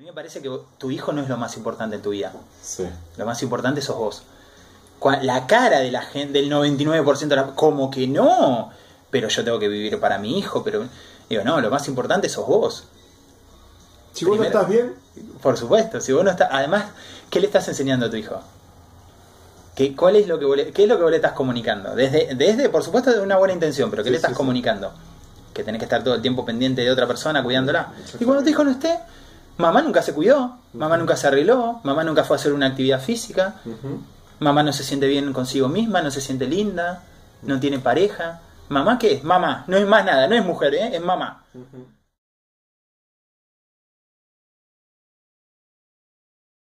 A mí me parece que tu hijo no es lo más importante en tu vida. Sí. Lo más importante sos vos. La cara de la gente, del 99% de la... Como que no. Pero yo tengo que vivir para mi hijo, pero... Digo, no, lo más importante sos vos. Si vos no estás bien, Por supuesto, si vos no estás... Además, ¿qué le estás enseñando a tu hijo? ¿Qué, cuál es lo que vos le, ¿Qué es lo que vos le estás comunicando? Desde, desde, por supuesto, de una buena intención, pero ¿qué Sí, le estás sí, comunicando? Que tenés que estar todo el tiempo pendiente de otra persona cuidándola. Y cuando tu hijo no esté, mamá nunca se cuidó, mamá nunca se arregló, mamá nunca fue a hacer una actividad física, mamá no se siente bien consigo misma, no se siente linda, no tiene pareja. ¿Mamá qué es? Mamá, no es más nada, no es mujer, ¿eh? es mamá.